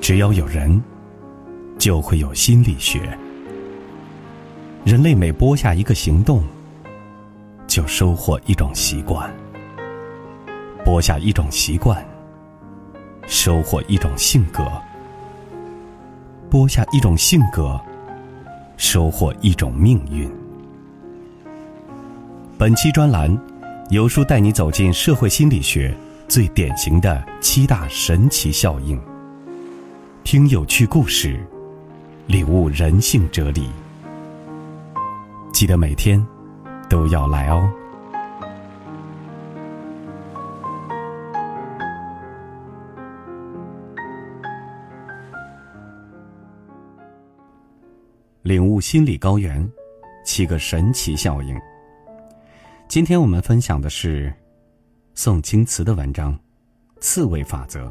只要有人，就会有心理学。人类每播下一个行动，就收获一种习惯；播下一种习惯，收获一种性格；播下一种性格，收获一种命运。本期专栏，由书带你走进社会心理学最典型的七大神奇效应。听有趣故事，领悟人性哲理。记得每天都要来哦。领悟心理高原，七个神奇效应。今天我们分享的是宋清词的文章《刺猬法则》。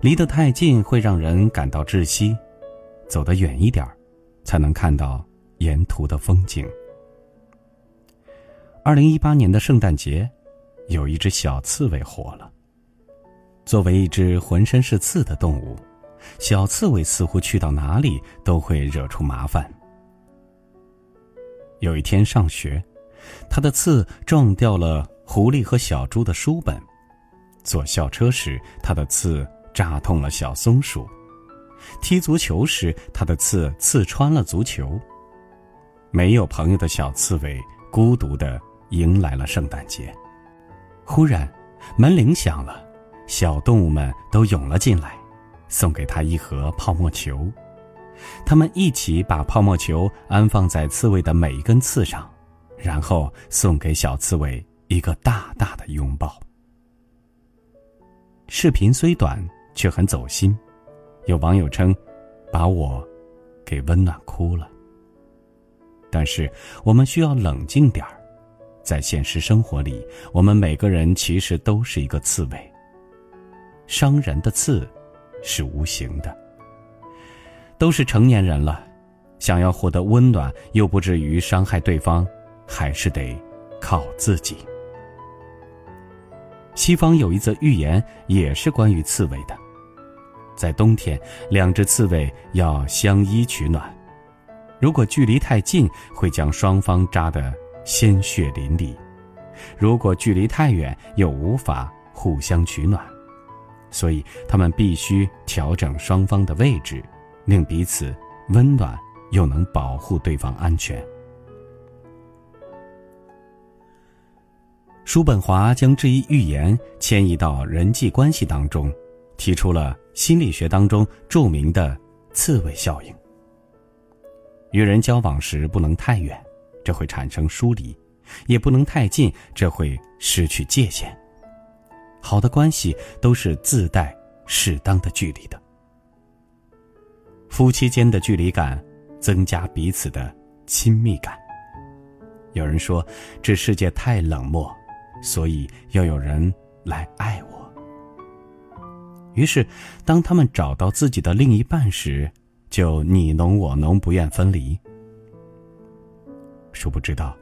离得太近会让人感到窒息，走得远一点儿，才能看到。沿途的风景。二零一八年的圣诞节，有一只小刺猬火了。作为一只浑身是刺的动物，小刺猬似乎去到哪里都会惹出麻烦。有一天上学，它的刺撞掉了狐狸和小猪的书本；坐校车时，它的刺扎痛了小松鼠；踢足球时，它的刺刺穿了足球。没有朋友的小刺猬孤独的迎来了圣诞节。忽然，门铃响了，小动物们都涌了进来，送给他一盒泡沫球。他们一起把泡沫球安放在刺猬的每一根刺上，然后送给小刺猬一个大大的拥抱。视频虽短，却很走心。有网友称：“把我给温暖哭了。”但是，我们需要冷静点儿。在现实生活里，我们每个人其实都是一个刺猬。伤人的刺，是无形的。都是成年人了，想要获得温暖又不至于伤害对方，还是得靠自己。西方有一则寓言，也是关于刺猬的。在冬天，两只刺猬要相依取暖。如果距离太近，会将双方扎得鲜血淋漓；如果距离太远，又无法互相取暖。所以，他们必须调整双方的位置，令彼此温暖又能保护对方安全。叔本华将这一寓言迁移到人际关系当中，提出了心理学当中著名的“刺猬效应”。与人交往时不能太远，这会产生疏离；也不能太近，这会失去界限。好的关系都是自带适当的距离的。夫妻间的距离感，增加彼此的亲密感。有人说，这世界太冷漠，所以要有人来爱我。于是，当他们找到自己的另一半时，就你侬我侬，不愿分离。殊不知道，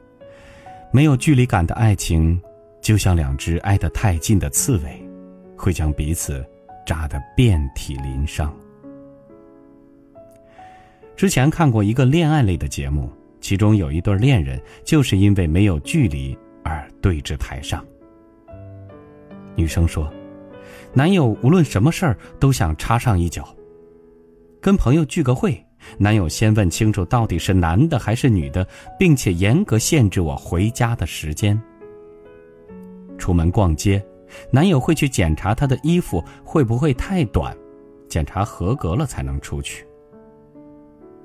没有距离感的爱情，就像两只挨得太近的刺猬，会将彼此扎得遍体鳞伤。之前看过一个恋爱类的节目，其中有一对恋人就是因为没有距离而对峙台上。女生说，男友无论什么事儿都想插上一脚。跟朋友聚个会，男友先问清楚到底是男的还是女的，并且严格限制我回家的时间。出门逛街，男友会去检查她的衣服会不会太短，检查合格了才能出去。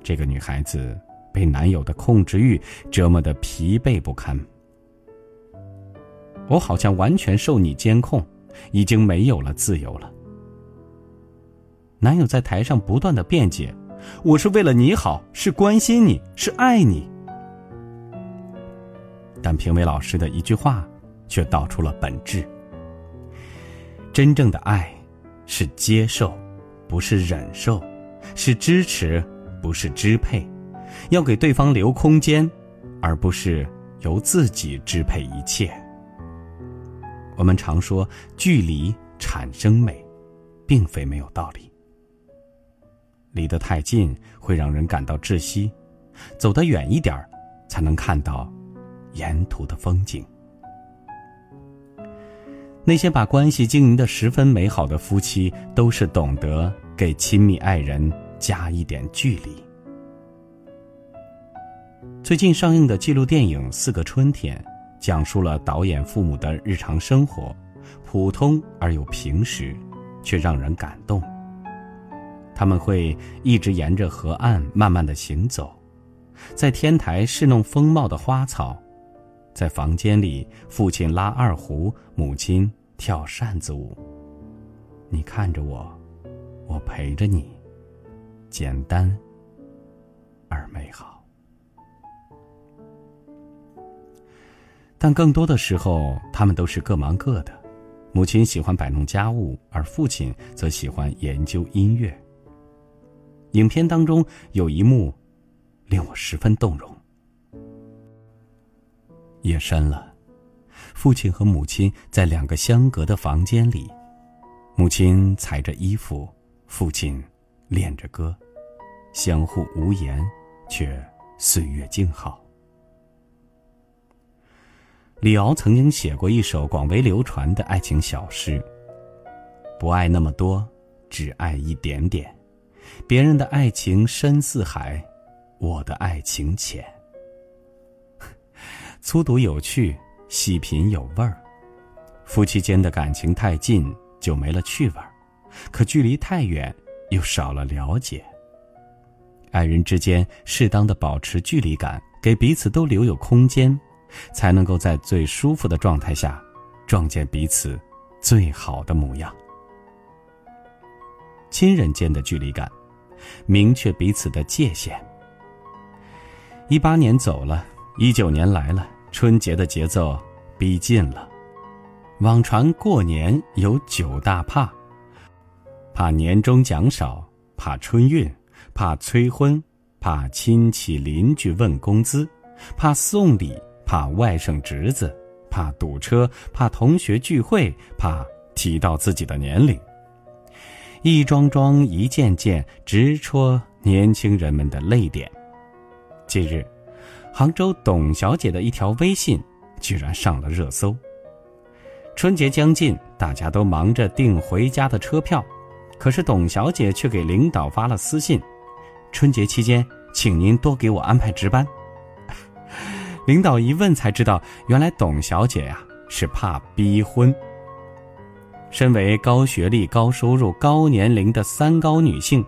这个女孩子被男友的控制欲折磨得疲惫不堪。我好像完全受你监控，已经没有了自由了。男友在台上不断的辩解：“我是为了你好，是关心你，是爱你。”但评委老师的一句话，却道出了本质：真正的爱，是接受，不是忍受；是支持，不是支配。要给对方留空间，而不是由自己支配一切。我们常说距离产生美，并非没有道理。离得太近会让人感到窒息，走得远一点儿，才能看到沿途的风景。那些把关系经营的十分美好的夫妻，都是懂得给亲密爱人加一点距离。最近上映的纪录电影《四个春天》，讲述了导演父母的日常生活，普通而又平实，却让人感动。他们会一直沿着河岸慢慢的行走，在天台侍弄风貌的花草。在房间里，父亲拉二胡，母亲跳扇子舞。你看着我，我陪着你，简单而美好。但更多的时候，他们都是各忙各的。母亲喜欢摆弄家务，而父亲则喜欢研究音乐。影片当中有一幕，令我十分动容。夜深了，父亲和母亲在两个相隔的房间里，母亲裁着衣服，父亲练着歌，相互无言，却岁月静好。李敖曾经写过一首广为流传的爱情小诗：“不爱那么多，只爱一点点。别人的爱情深似海，我的爱情浅。”粗读有趣，细品有味儿。夫妻间的感情太近就没了趣味儿，可距离太远又少了了解。爱人之间适当的保持距离感，给彼此都留有空间，才能够在最舒服的状态下，撞见彼此最好的模样。亲人间的距离感，明确彼此的界限。一八年走了。一九年来了，春节的节奏逼近了。网传过年有九大怕：怕年终奖少，怕春运，怕催婚，怕亲戚邻居问工资，怕送礼，怕外甥侄子，怕堵车，怕同学聚会，怕提到自己的年龄。一桩桩，一件件，直戳年轻人们的泪点。近日。杭州董小姐的一条微信，居然上了热搜。春节将近，大家都忙着订回家的车票，可是董小姐却给领导发了私信：“春节期间，请您多给我安排值班。”领导一问才知道，原来董小姐呀是怕逼婚。身为高学历、高收入、高年龄的三高女性，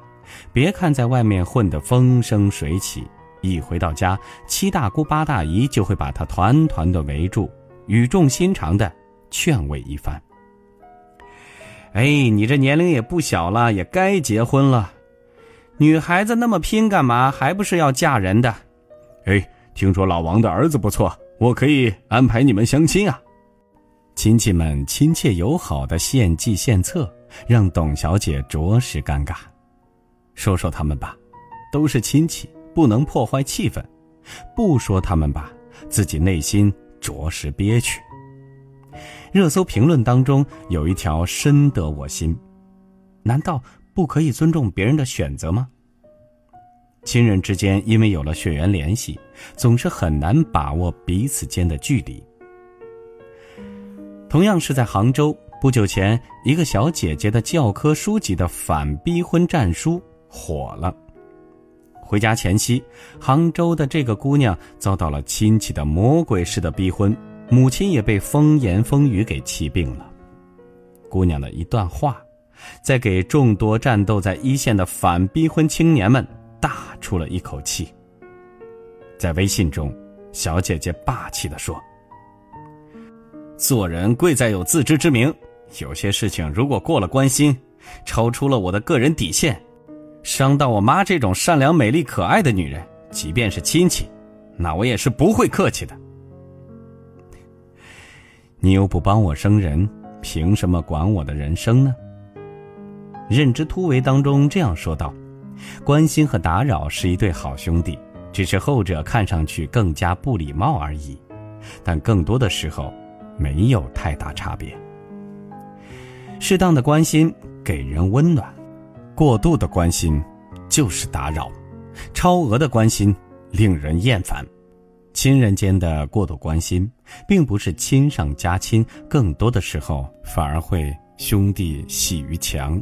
别看在外面混得风生水起。一回到家，七大姑八大姨就会把她团团的围住，语重心长的劝慰一番。哎，你这年龄也不小了，也该结婚了。女孩子那么拼干嘛？还不是要嫁人的？哎，听说老王的儿子不错，我可以安排你们相亲啊。亲戚们亲切友好的献计献策，让董小姐着实尴尬。说说他们吧，都是亲戚。不能破坏气氛，不说他们吧，自己内心着实憋屈。热搜评论当中有一条深得我心：难道不可以尊重别人的选择吗？亲人之间因为有了血缘联系，总是很难把握彼此间的距离。同样是在杭州，不久前一个小姐姐的教科书级的反逼婚战书火了。回家前夕，杭州的这个姑娘遭到了亲戚的魔鬼式的逼婚，母亲也被风言风语给气病了。姑娘的一段话，在给众多战斗在一线的反逼婚青年们大出了一口气。在微信中，小姐姐霸气地说：“做人贵在有自知之明，有些事情如果过了关心，超出了我的个人底线。”伤到我妈这种善良、美丽、可爱的女人，即便是亲戚，那我也是不会客气的。你又不帮我生人，凭什么管我的人生呢？认知突围当中这样说道：“关心和打扰是一对好兄弟，只是后者看上去更加不礼貌而已，但更多的时候没有太大差别。适当的关心给人温暖。”过度的关心，就是打扰，超额的关心令人厌烦。亲人间的过度关心，并不是亲上加亲，更多的时候反而会兄弟喜于墙。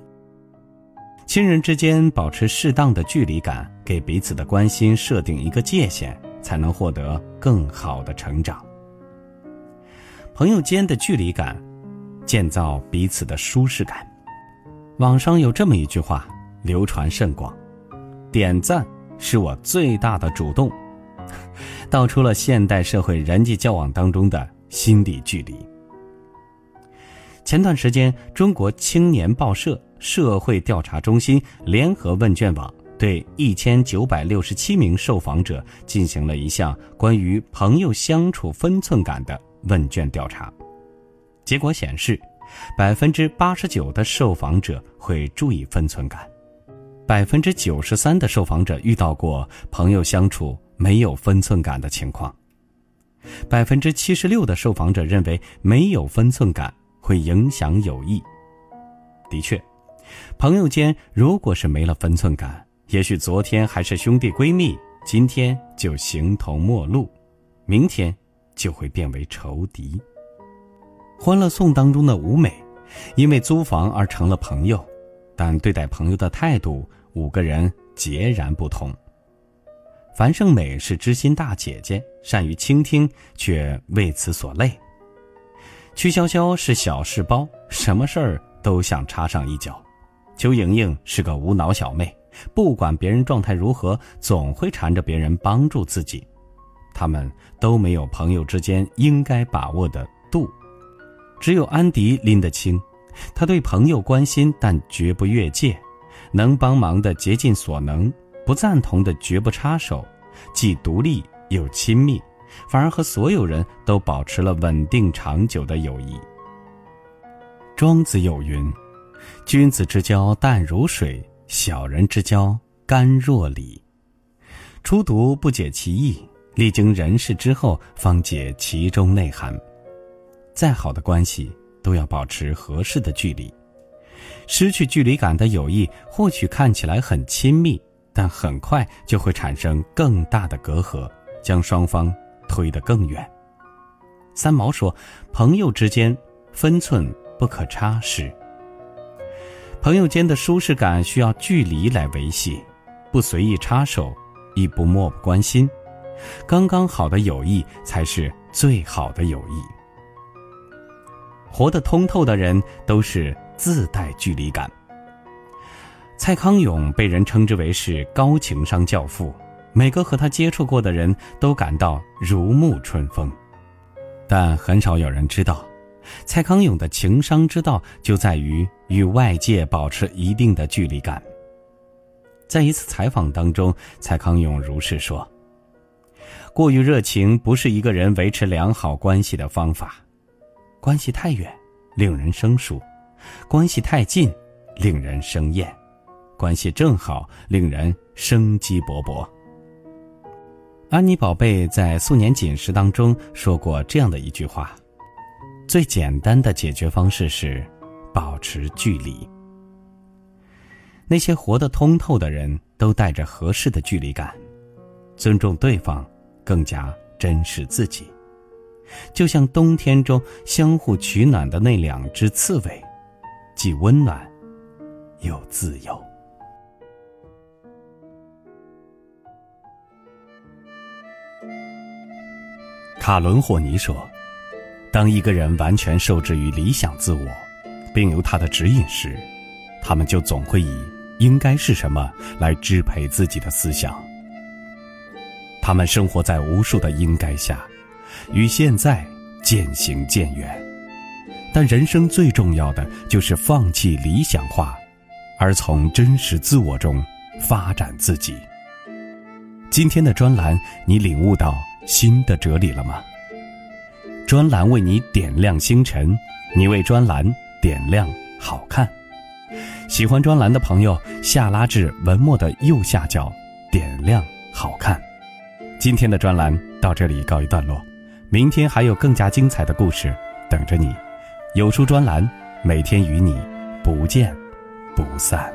亲人之间保持适当的距离感，给彼此的关心设定一个界限，才能获得更好的成长。朋友间的距离感，建造彼此的舒适感。网上有这么一句话，流传甚广：“点赞是我最大的主动。” 道出了现代社会人际交往当中的心理距离。前段时间，中国青年报社社会调查中心联合问卷网对一千九百六十七名受访者进行了一项关于朋友相处分寸感的问卷调查，结果显示，百分之八十九的受访者会注意分寸感，百分之九十三的受访者遇到过朋友相处。没有分寸感的情况，百分之七十六的受访者认为没有分寸感会影响友谊。的确，朋友间如果是没了分寸感，也许昨天还是兄弟闺蜜，今天就形同陌路，明天就会变为仇敌。《欢乐颂》当中的吴美，因为租房而成了朋友，但对待朋友的态度，五个人截然不同。樊胜美是知心大姐姐，善于倾听，却为此所累。曲筱绡是小事包，什么事儿都想插上一脚。邱莹莹是个无脑小妹，不管别人状态如何，总会缠着别人帮助自己。他们都没有朋友之间应该把握的度，只有安迪拎得清。他对朋友关心，但绝不越界，能帮忙的竭尽所能。不赞同的绝不插手，既独立又亲密，反而和所有人都保持了稳定长久的友谊。庄子有云：“君子之交淡如水，小人之交甘若醴。”初读不解其意，历经人事之后方解其中内涵。再好的关系都要保持合适的距离，失去距离感的友谊或许看起来很亲密。但很快就会产生更大的隔阂，将双方推得更远。三毛说：“朋友之间分寸不可差失。朋友间的舒适感需要距离来维系，不随意插手，亦不漠不关心，刚刚好的友谊才是最好的友谊。活得通透的人都是自带距离感。”蔡康永被人称之为是高情商教父，每个和他接触过的人都感到如沐春风，但很少有人知道，蔡康永的情商之道就在于与外界保持一定的距离感。在一次采访当中，蔡康永如是说：“过于热情不是一个人维持良好关系的方法，关系太远令人生疏，关系太近令人生厌。”关系正好，令人生机勃勃。安妮宝贝在《素年锦时》当中说过这样的一句话：“最简单的解决方式是保持距离。”那些活得通透的人都带着合适的距离感，尊重对方，更加珍视自己。就像冬天中相互取暖的那两只刺猬，既温暖，又自由。卡伦霍尼说：“当一个人完全受制于理想自我，并由他的指引时，他们就总会以‘应该是什么’来支配自己的思想。他们生活在无数的‘应该’下，与现在渐行渐远。但人生最重要的就是放弃理想化，而从真实自我中发展自己。今天的专栏，你领悟到。”新的哲理了吗？专栏为你点亮星辰，你为专栏点亮好看。喜欢专栏的朋友，下拉至文末的右下角，点亮好看。今天的专栏到这里告一段落，明天还有更加精彩的故事等着你。有书专栏，每天与你不见不散。